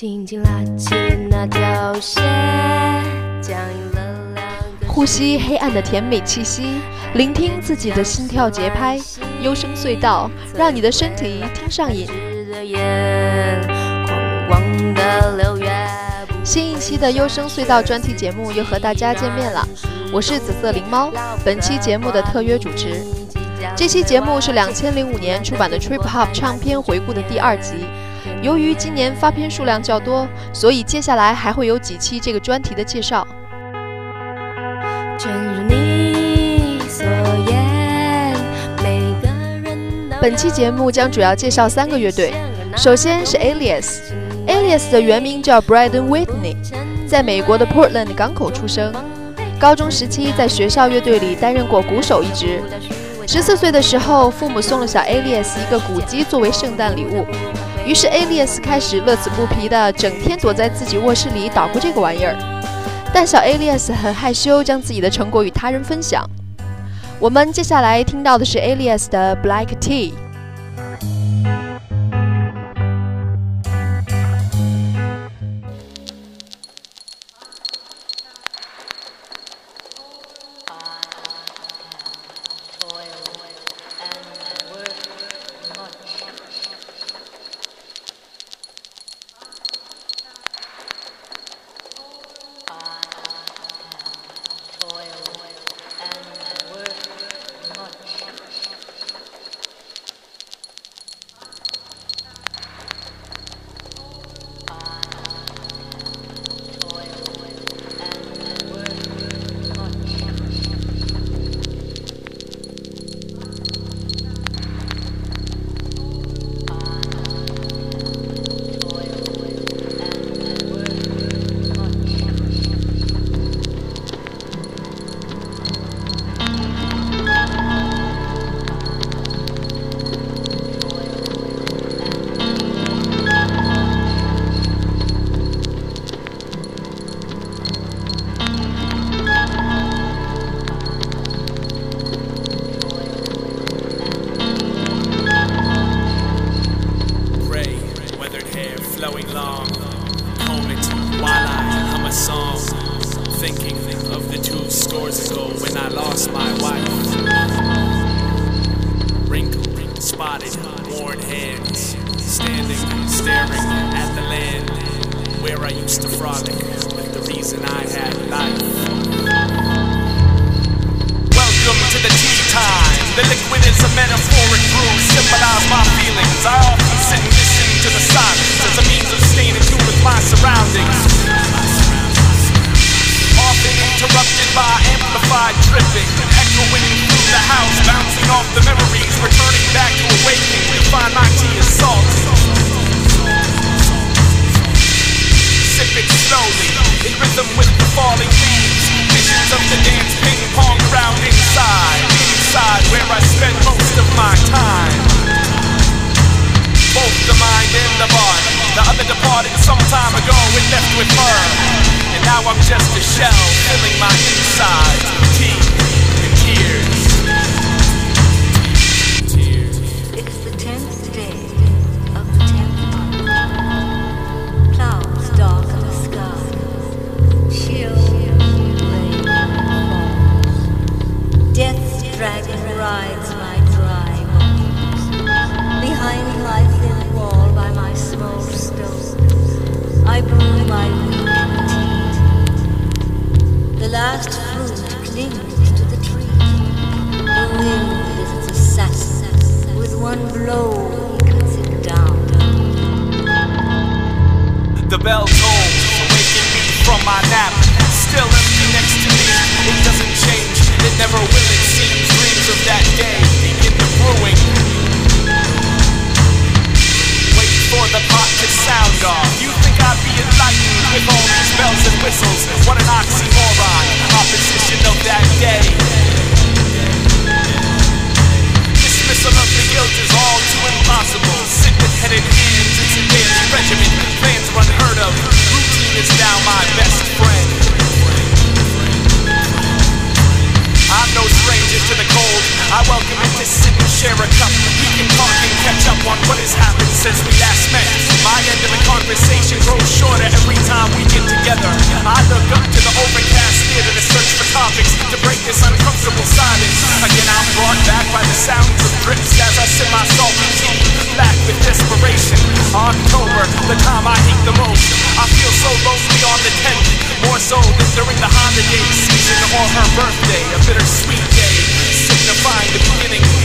轻轻拉起那条线，僵硬了两呼吸黑暗的甜美气息，聆听自己的心跳节拍，幽声隧道，让你的身体听上瘾。新一期的优声隧道专题节目又和大家见面了，我是紫色灵猫，本期节目的特约主持。这期节目是两千零五年出版的 Trip Hop 唱片回顾的第二集。由于今年发片数量较多，所以接下来还会有几期这个专题的介绍。正如你所言，每个人都本期节目将主要介绍三个乐队，首先是 Alias。Alias 的原名叫 Braden Whitney，在美国的 Portland 港口出生。高中时期在学校乐队里担任过鼓手一职。十四岁的时候，父母送了小 Alias 一个鼓机作为圣诞礼物，于是 Alias 开始乐此不疲地整天躲在自己卧室里捣鼓这个玩意儿。但小 Alias 很害羞，将自己的成果与他人分享。我们接下来听到的是 Alias 的 Black Tea。Departed some time ago and left with her. And now I'm just a shell filling my insides with tea and. Tears. The last fruit clings to the tree. The wind assassin. With one blow, he cuts it down. The bell tolls, me from my nap. Still empty next to me, it doesn't change, it never will, it seems. Dreams of that day begin to brewing. Wait for the pot to sound off. You I'd be enlightened with all these bells and whistles? What an oxymoron, opposition of that day. Dismissal of the guilt is all too impossible. Sit with headed hands, it's a daily regimen. Plans are unheard of. Routine is now my best friend. I'm no stranger to the cold. I welcome it to sit and share a cup. We can talk and catch up on what has happened since we last met. My end of the conversation grows shorter every time we get together. I look up to the overcast theater to search for topics to break this uncomfortable silence. Again, I'm brought back by the sounds of drips as I sip my salty tea, back with desperation. October, the time I hate the most. I feel so lonely the holiday season or her birthday, a bittersweet day, signifying the beginning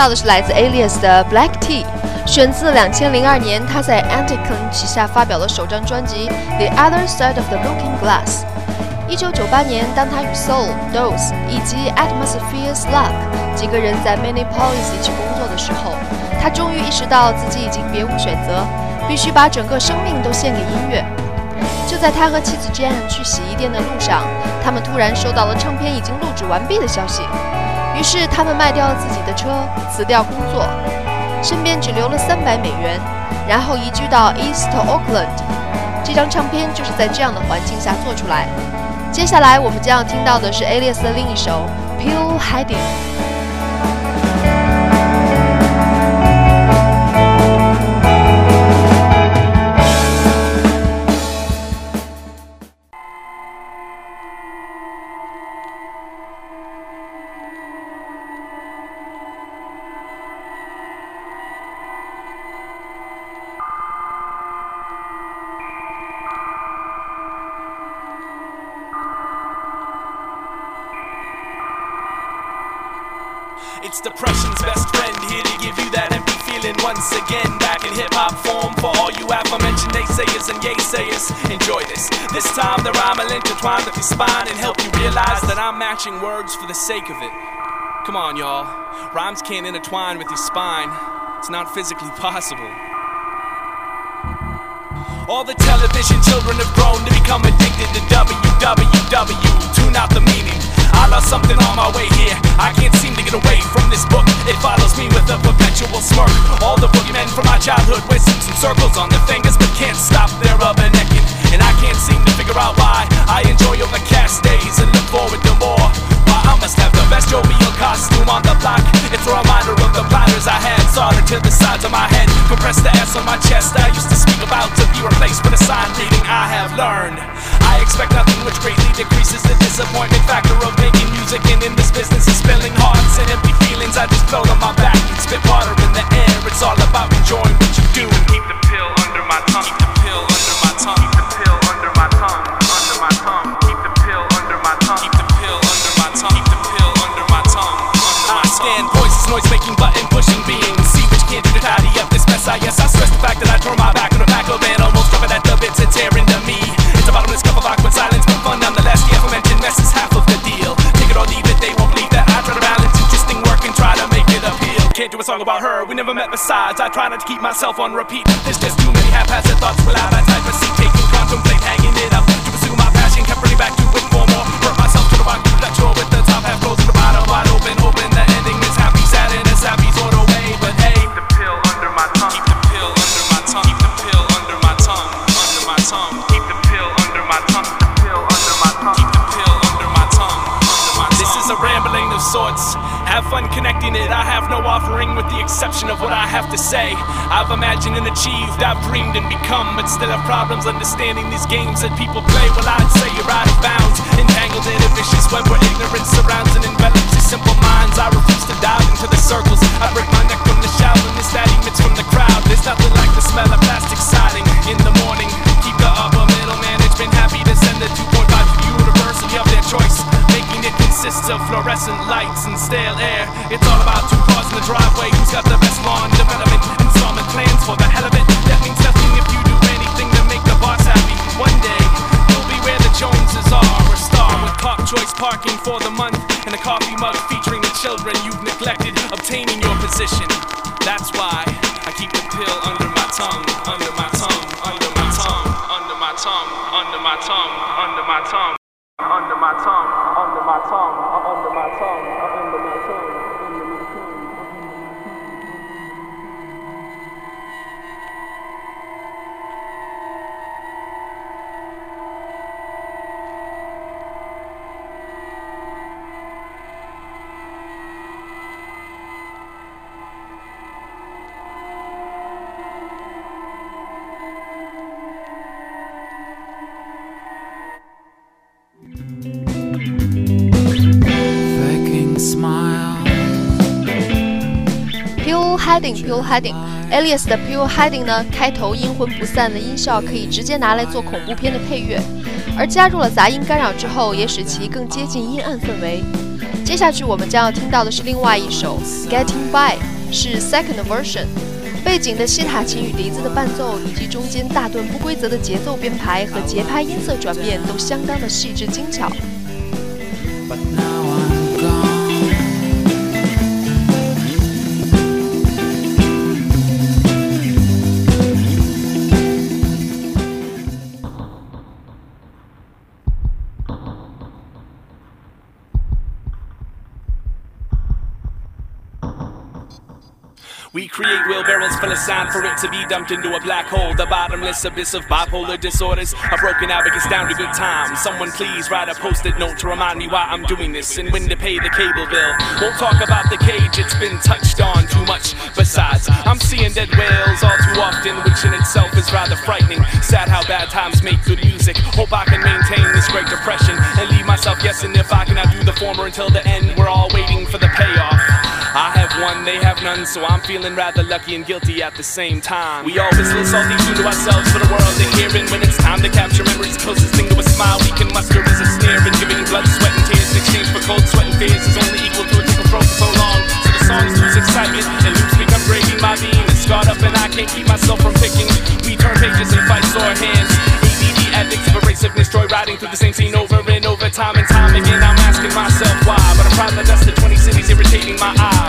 到的是来自 Alias 的 Black Tea，选自2002年他在 Anticon 旗下发表的首张专辑 The Other Side of the Looking Glass。1998年，当他与 Soul、Dose 以及 Atmosphere's Luck 几个人在 Minneapolis 一起工作的时候，他终于意识到自己已经别无选择，必须把整个生命都献给音乐。就在他和妻子 Jan 去洗衣店的路上，他们突然收到了唱片已经录制完毕的消息。于是他们卖掉了自己的车，辞掉工作，身边只留了三百美元，然后移居到 East Oakland。这张唱片就是在这样的环境下做出来。接下来我们将要听到的是 Alias 的另一首《Pill Hiding》。And help you realize that I'm matching words for the sake of it. Come on, y'all. Rhymes can't intertwine with your spine. It's not physically possible. All the television children have grown to become addicted to WWW. Tune out the meaning. I lost something on my way here. I can't seem to get away from this book. It follows me with a perpetual smirk. All the boogeymen from my childhood wear and circles on their fingers, but can't stop their rubbernecking. And I can't seem to figure out why. I enjoy all the cash days and look forward to more. Why I must have the best jovial costume on the block. It's a reminder of the platters I had soldered to the sides of my head. Compressed the S on my chest. I used to speak about to be replaced with a sign reading I have learned. I expect nothing which greatly decreases the disappointment factor of making music. And in this business of spilling hearts and empty feelings, I just float on my back spit water in the air. It's all about enjoying what you do and keep the pill under my tongue. Keep the pill under my tongue. Noise making, button pushing. See which can't do to tidy up this mess. I I stress the fact that I turn my back on the back of almost drop it at the bits and tear into me. It's a bottomless cup of awkward silence, but fun nonetheless. The mess is half of the deal. Take it or leave it, they won't believe that I balance interesting work and try to make it appeal. Can't do a song about her, we never met besides. I try not to keep myself on repeat. There's just too many haphazard thoughts without a type of seat pretty back to with four more. Hurt myself to the rock, left door with the top half goes to the bottom, wide open, hoping the ending is happy, sad and it's happy's all the way. But hey, keep the pill under my tongue, keep the pill under my tongue, keep the pill under my tongue, under my tongue, keep the pill under my tongue, keep the pill under my tongue, keep the pill under my tongue, under my tongue. This is a rambling of sorts. Have fun connecting it. I have no offering with the exception of what I have to say. I've imagined an achieved, I've dreamed and become, but still have problems understanding these games that people play. Well, I'd say you're out of bounds, entangled in a vicious web where ignorance surrounds and envelops your simple minds. I refuse to dive into the circles. I break my neck from the shallowness that emits from the crowd. There's nothing like the smell of plastic siding in the morning. Keep the upper middle management happy to send the 2.5 to the university of their choice. Making it consist of fluorescent lights and stale air. It's all about two the driveway. Who's got the best lawn development? Installment plans for the hell of it. That means nothing if you do anything to make the boss happy. One day, you'll be where the Joneses are. A star with Park Choice parking for the month. And a coffee mug featuring the children you've neglected. Obtaining your position. That's why I keep the pill under my tongue. Under my tongue. Under my tongue. Under my tongue. Under my tongue. Under my tongue. Under my tongue, under my tongue, under my tongue, Heading Pure Heading Alias 的 Pure Heading 呢，开头阴魂不散的音效可以直接拿来做恐怖片的配乐，而加入了杂音干扰之后，也使其更接近阴暗氛围。接下去我们将要听到的是另外一首 Getting By，是 Second Version。背景的西塔琴与笛子的伴奏，以及中间大段不规则的节奏编排和节拍音色转变，都相当的细致精巧。Full of sand for it to be dumped into a black hole. The bottomless abyss of bipolar disorders. A broken abacus down to good times. Someone please write a post-it note to remind me why I'm doing this and when to pay the cable bill. Won't talk about the cage, it's been touched on too much. Besides, I'm seeing dead whales all too often, which in itself is rather frightening. Sad how bad times make good music. Hope I can maintain this great depression and leave myself guessing if I cannot do the former until the end. We're all waiting for the payoff. I have one, they have none, so I'm feeling rather lucky and guilty at the same time. We always all these true to ourselves for the world and when it's time to capture memories, closest thing to a smile we can muster is a sneer. And giving blood, sweat, and tears in exchange for cold sweat and fears is only equal to a tickle throat for so long. So the songs lose excitement, and loops become gravy. My being is scarred up, and I can't keep myself from picking. We turn pages and fight sore hands. ADD addicts of abrasiveness, joy riding through the same scene over and over, time and time again. I'm asking myself why, but I'm proud that that's the 20 cities irritating my eyes.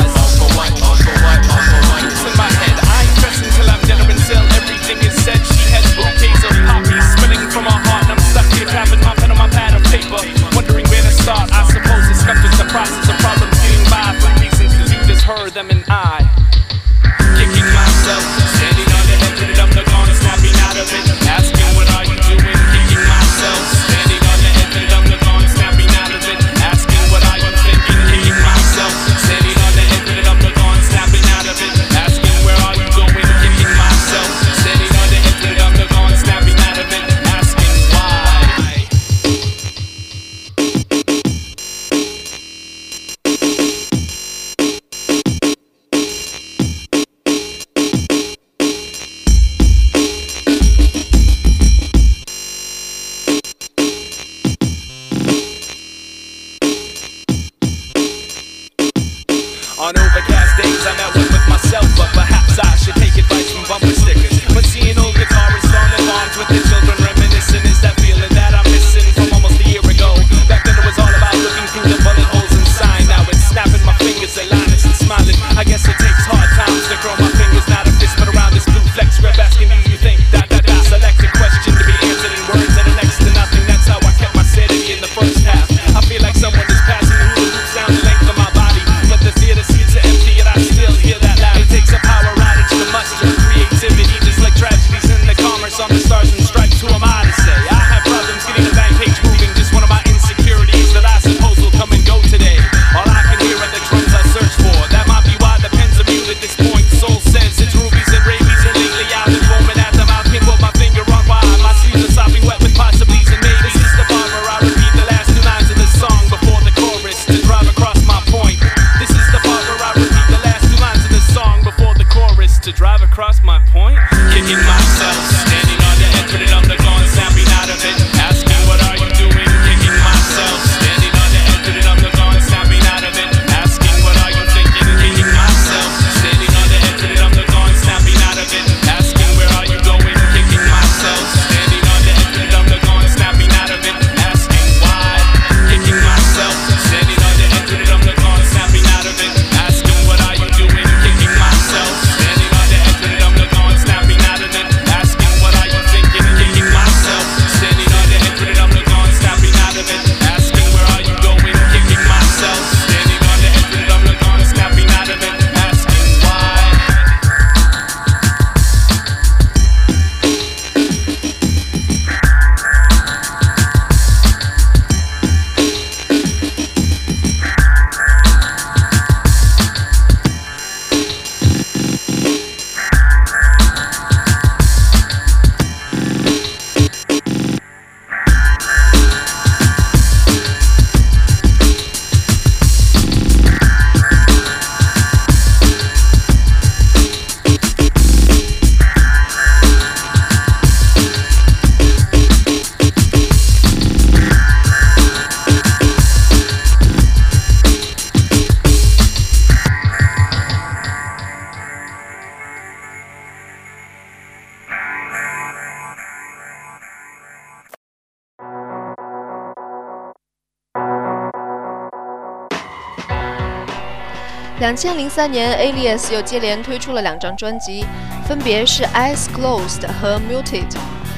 两千零三年，Alias 又接连推出了两张专辑，分别是《Eyes Closed》和《Muted》。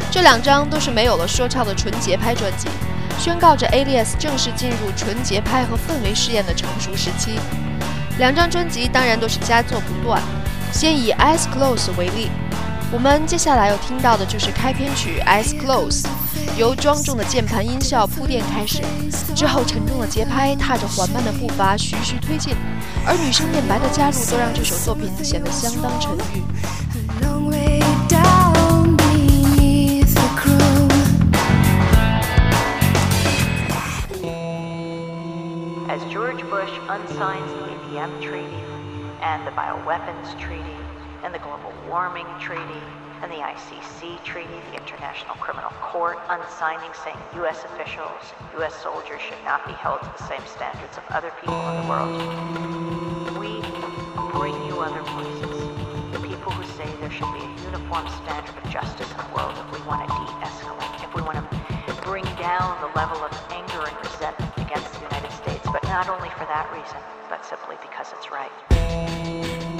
这两张都是没有了说唱的纯节拍专辑，宣告着 Alias 正式进入纯节拍和氛围试验的成熟时期。两张专辑当然都是佳作不断。先以《Eyes Closed》为例，我们接下来要听到的就是开篇曲《Eyes Closed》。由庄重的键盘音效铺垫开始，之后沉重的节拍踏着缓慢的步伐徐徐推进，而女生念白的加入都让这首作品显得相当沉郁。As George Bush unsigns the APM Treaty and the Bioweapons Treaty and the Global Warming Treaty and the ICC Treaty, the International Criminal Court, unsigning saying U.S. officials, U.S. soldiers should not be held to the same standards of other people in the world. We bring you other voices, the people who say there should be a uniform standard of justice in the world if we want to de-escalate, if we want to bring down the level of anger and resentment against the United States, but not only for that reason, but simply because it's right.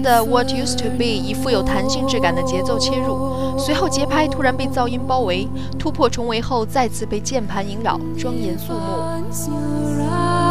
的 What Used to Be 以富有弹性质感的节奏切入，随后节拍突然被噪音包围，突破重围后再次被键盘萦绕，庄严肃穆。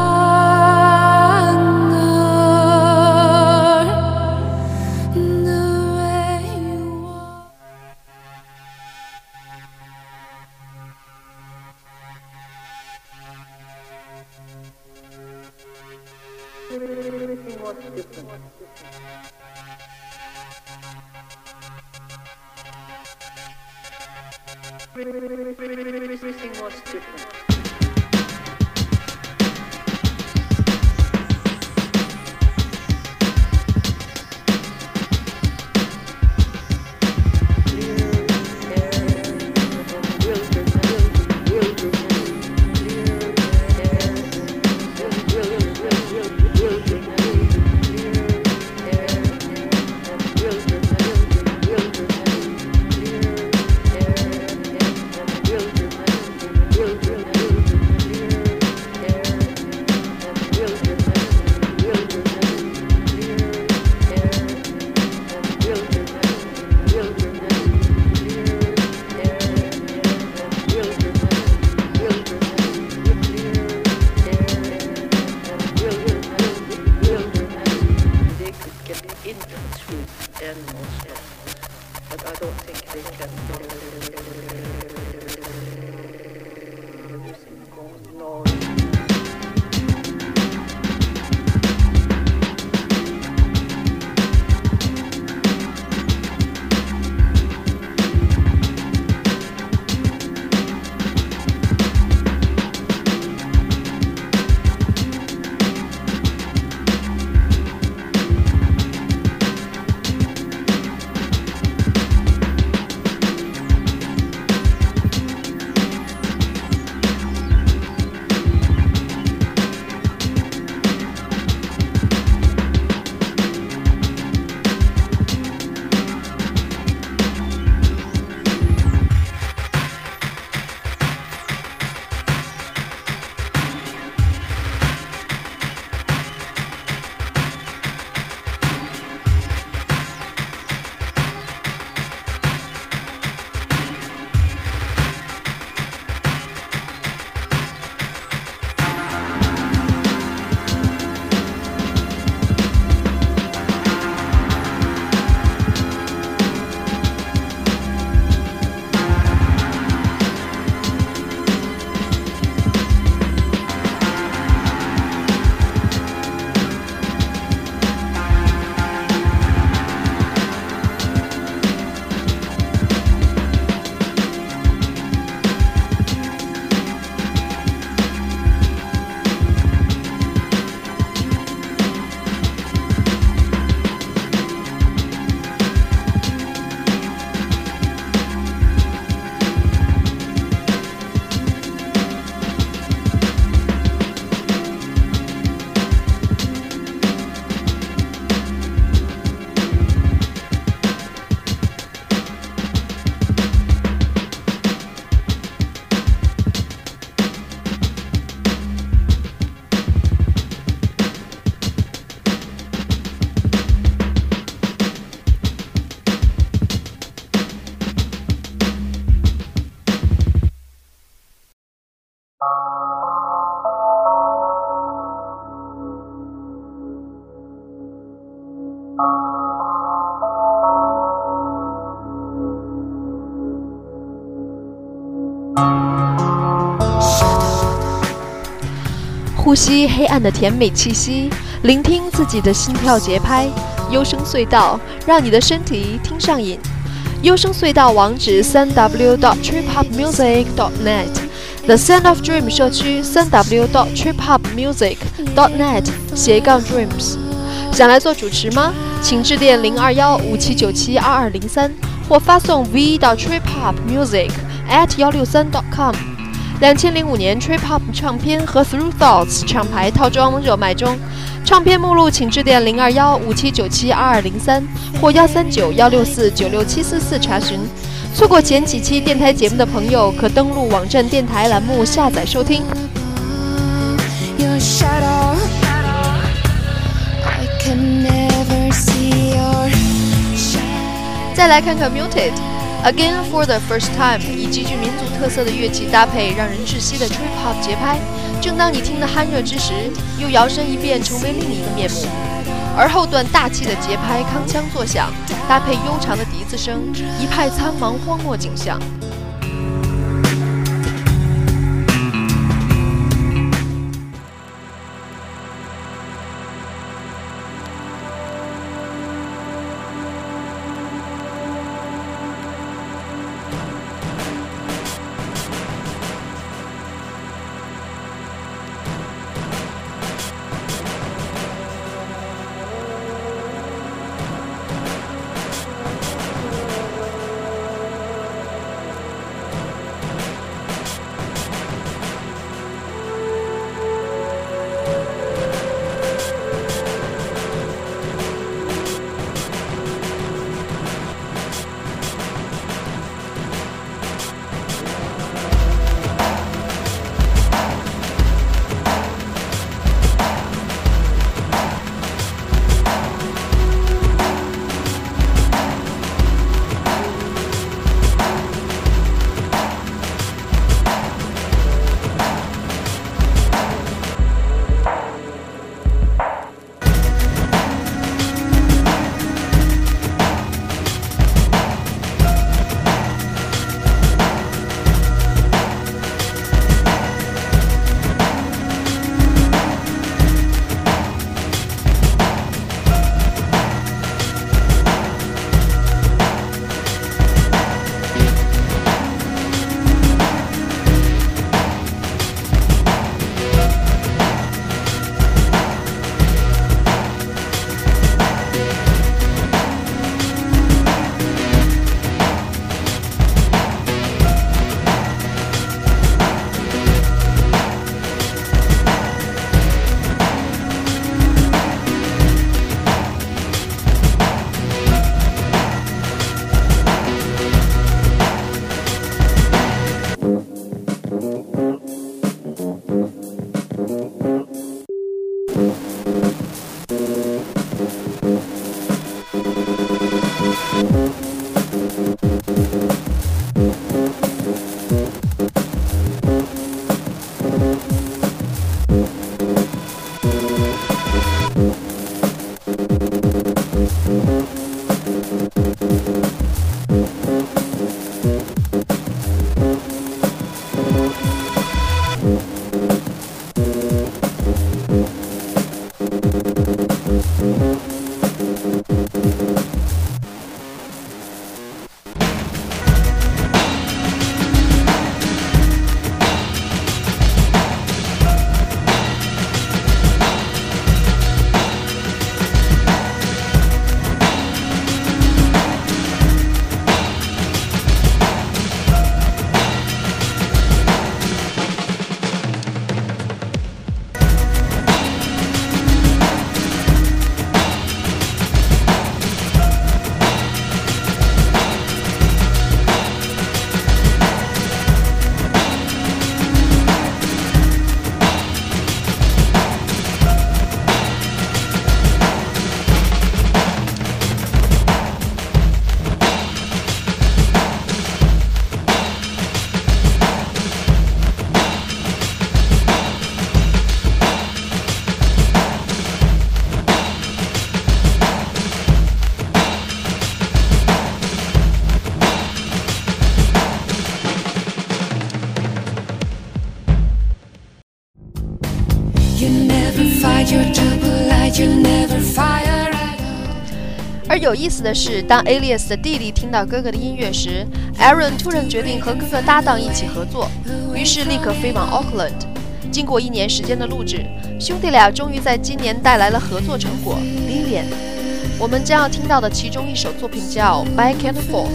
吸黑暗的甜美气息，聆听自己的心跳节拍。优声隧道，让你的身体听上瘾。优声隧道网址：三 w dot trip hop music dot net。The Sound of Dream 社区：三 w dot trip hop music dot net 斜杠 dreams。想来做主持吗？请致电零二幺五七九七二二零三，或发送 v 到 trip hop music at 幺六三 dot com。两千零五年 Trip Hop 唱片和 Through Thoughts 厂牌套装热卖中，唱片目录请致电零二幺五七九七二二零三或幺三九幺六四九六七四四查询。错过前几期电台节目的朋友，可登录网站电台栏目下载收听。再来看看 Muted。Again for the first time，以极具民族特色的乐器搭配让人窒息的 trip hop 节拍，正当你听得酣热之时，又摇身一变成为另一个面目。而后段大气的节拍铿锵作响，搭配悠长的笛子声，一派苍茫荒漠景象。有意思的是，当 Alias 的弟弟听到哥哥的音乐时，Aaron 突然决定和哥哥搭档一起合作，于是立刻飞往 Auckland。经过一年时间的录制，兄弟俩终于在今年带来了合作成果《Lillian》。我们将要听到的其中一首作品叫《Back and Forth》。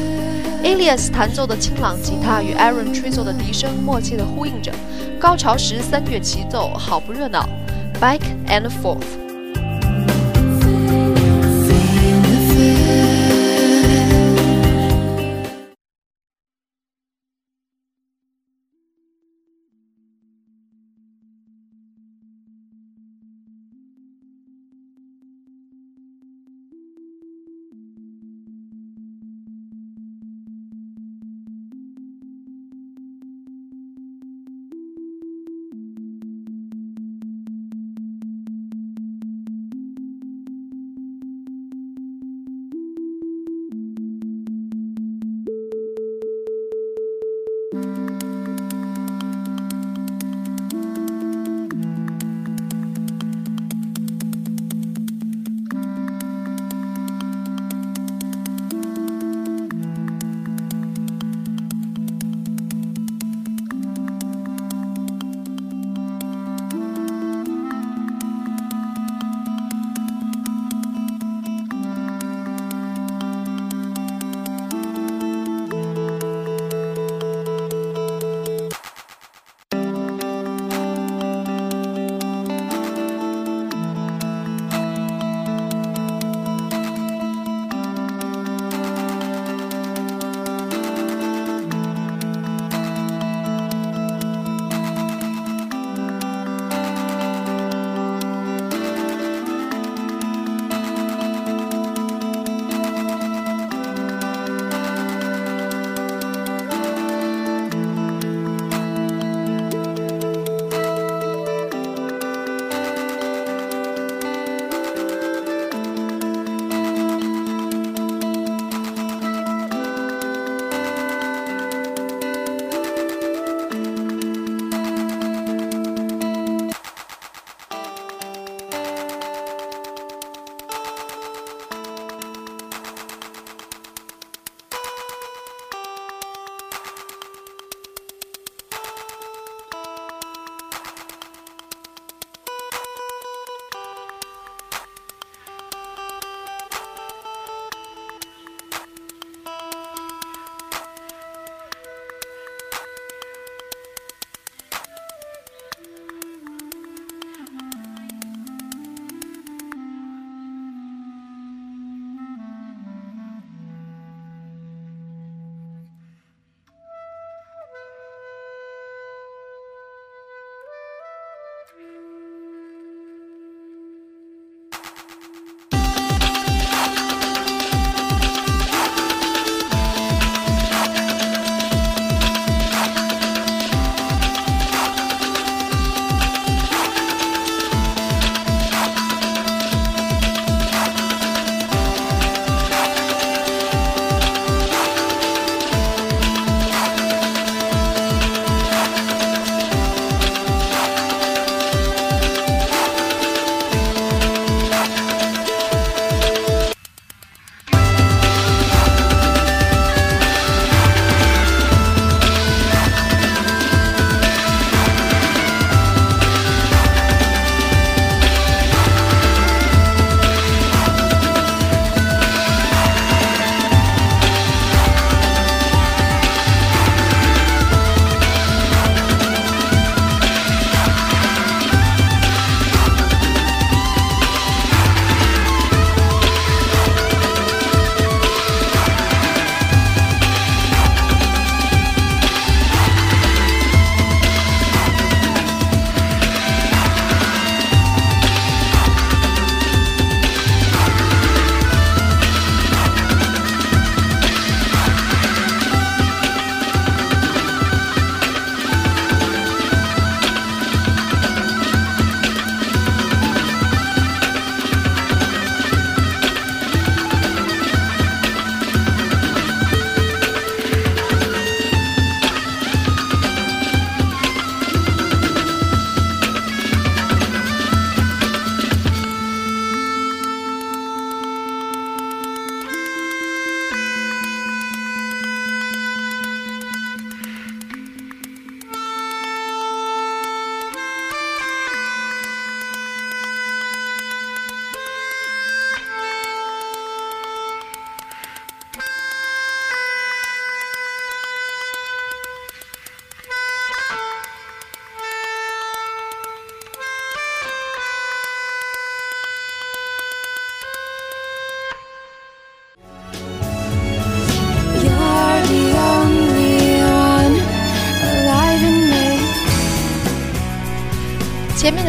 Alias 弹奏的清朗吉他与 Aaron 吹奏的笛声默契地呼应着，高潮时三乐齐奏，好不热闹。Back and Forth。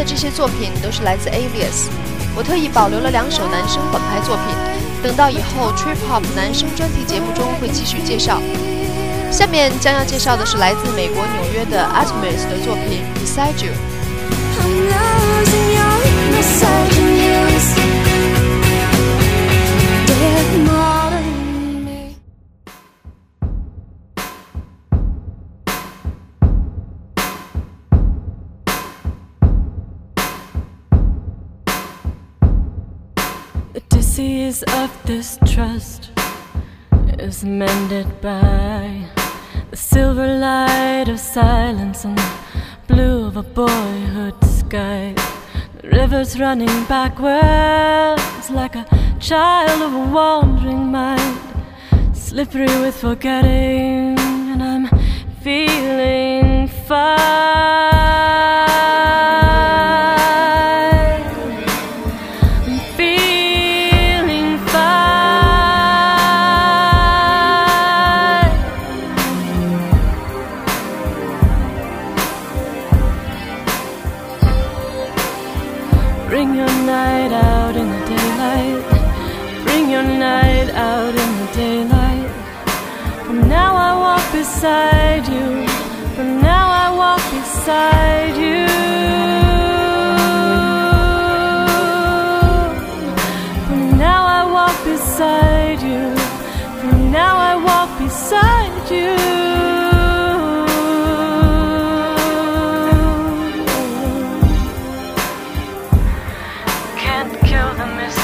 这些作品都是来自 Alias，我特意保留了两首男生本拍作品，等到以后 Trip Hop 男生专题节目中会继续介绍。下面将要介绍的是来自美国纽约的 Atmos 的作品 Beside You。Of distrust is mended by the silver light of silence and blue of a boyhood sky. The river's running backwards like a child of a wandering mind, slippery with forgetting, and I'm feeling fine. Beside you. From now I walk beside you. From now I walk beside you. Can't kill the mystery,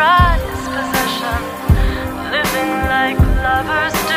prized possession. Living like lovers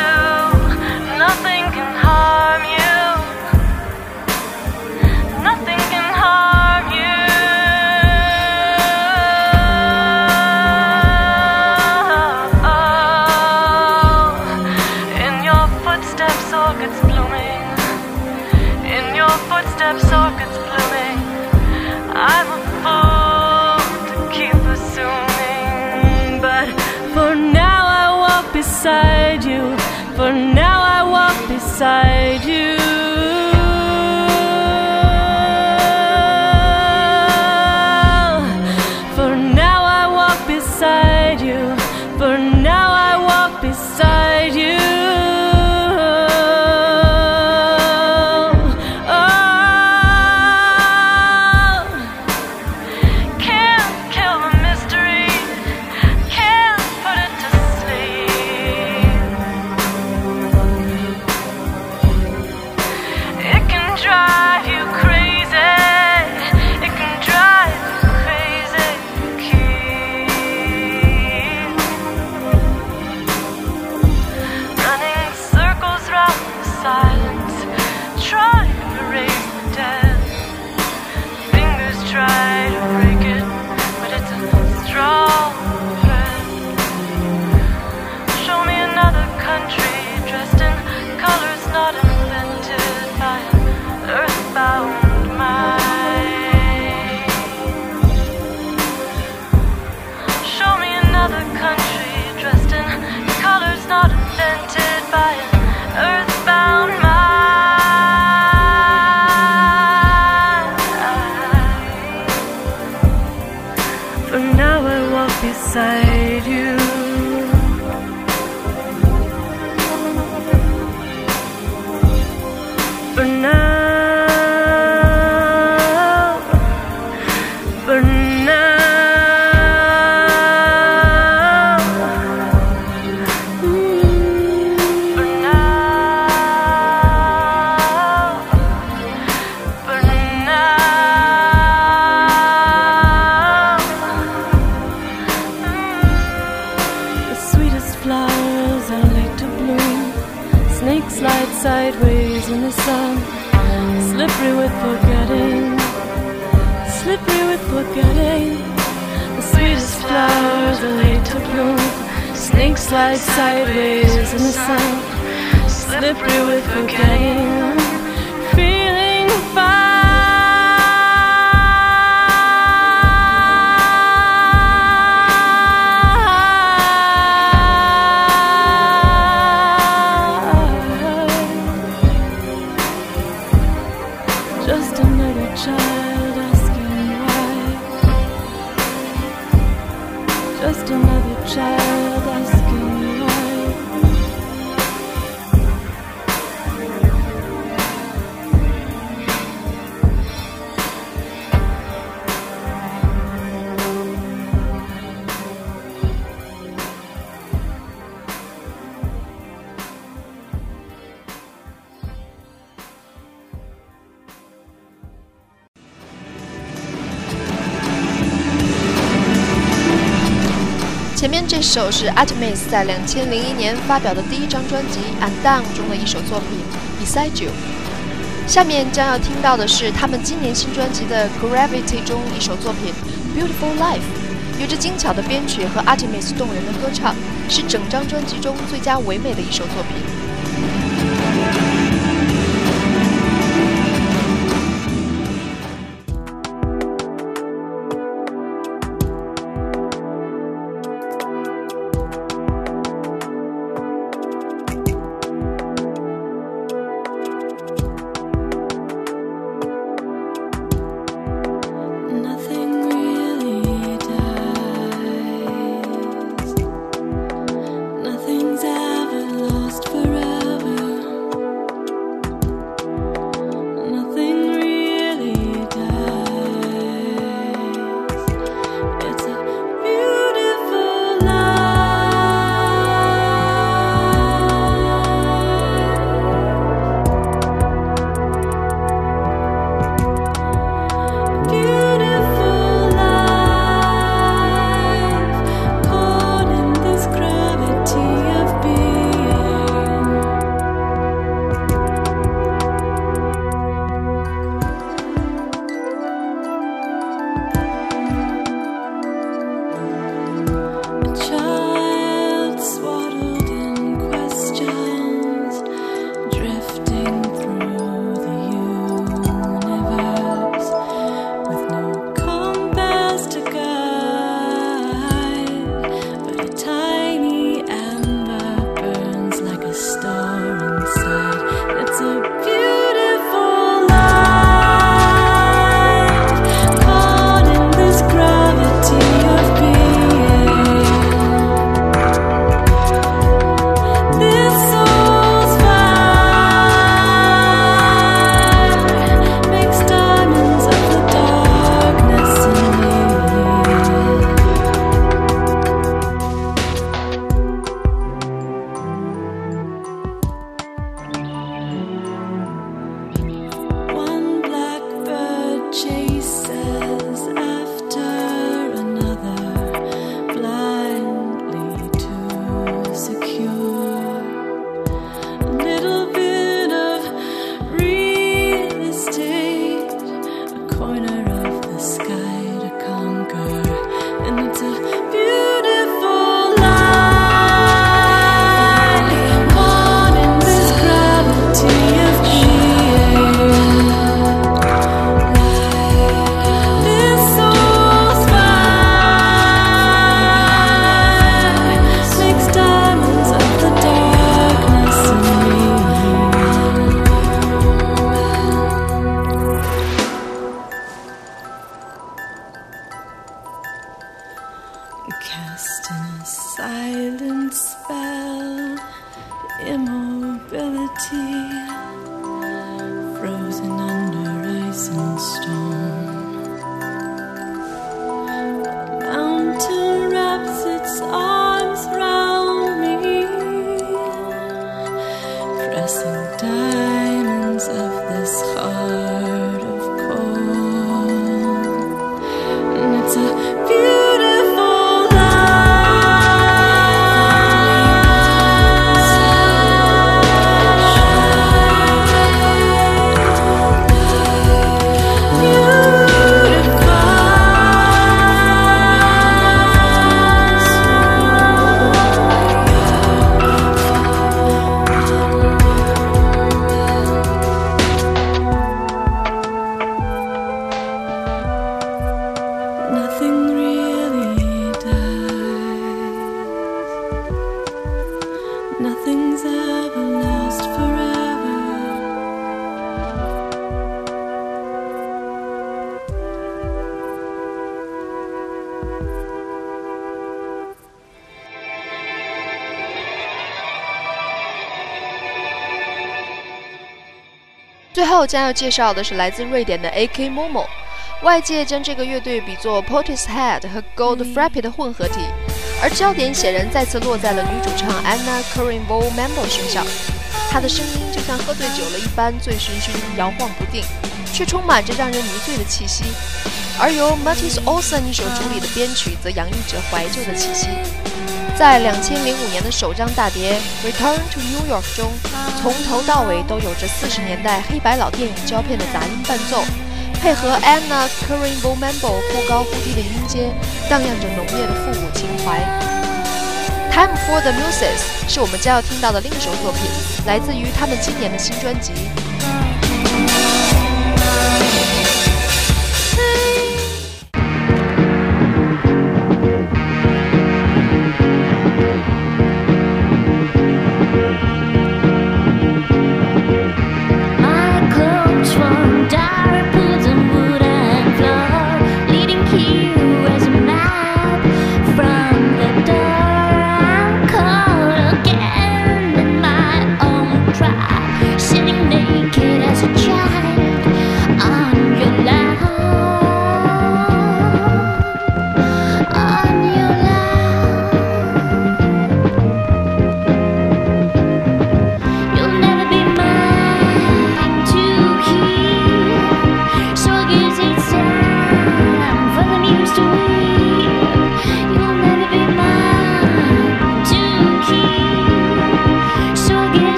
flowers are late to bloom. Snakes slide sideways in the sun. Slippery with forgetting, 前面这首是 Artemis 在两千零一年发表的第一张专辑《Undone》中的一首作品《Beside You》。下面将要听到的是他们今年新专辑的《Gravity》中一首作品《Beautiful Life》，有着精巧的编曲和 Artemis 动人的歌唱，是整张专辑中最佳唯美的一首作品。change. 后将要介绍的是来自瑞典的 A.K. Momo，外界将这个乐队比作 Portishead 和 Goldfrapp 的混合体，而焦点显然再次落在了女主唱 Anna Karinvo Mambo 身上。她的声音就像喝醉酒了一般醉醺醺、摇晃不定，却充满着让人迷醉的气息。而由 Mattis Olsen 所主理的编曲则洋溢着怀旧的气息。在2005年的首张大碟《Return to New York》中，从头到尾都有着40年代黑白老电影胶片的杂音伴奏，配合 Anna Karinvo Mambo 忽高忽低的音阶，荡漾着浓烈的复古情怀。《Time for the Muses》是我们将要听到的另一首作品，来自于他们今年的新专辑。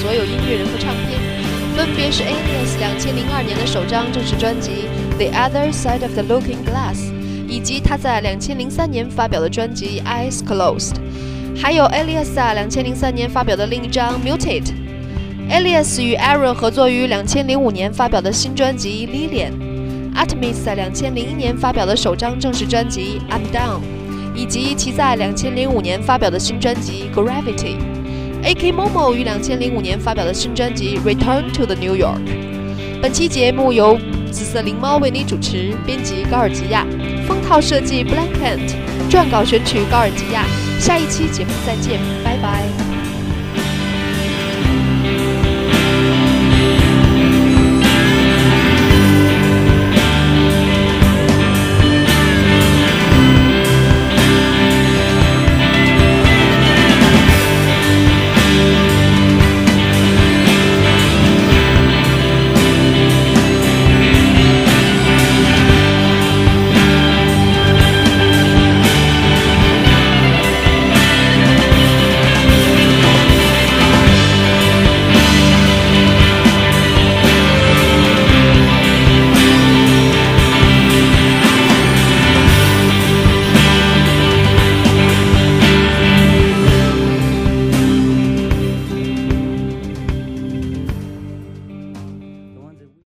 所有音乐人和唱片，分别是 Alias 2002年的首张正式专辑《The Other Side of the Looking Glass》，以及他在2003年发表的专辑《Eyes Closed》，还有 Alias 在2003年发表的另一张《Mutate》。Alias 与 Aaron 合作于2005年发表的新专辑《Lilian》，Artemis 在2001年发表的首张正式专辑《I'm Down》，以及其在2005年发表的新专辑《Gravity》。A.K. Momo 于两千零五年发表的新专辑《Return to the New York》。本期节目由紫色灵猫为你主持，编辑高尔吉亚，封套设计 Blankant，撰稿选曲高尔吉亚。下一期节目再见，拜。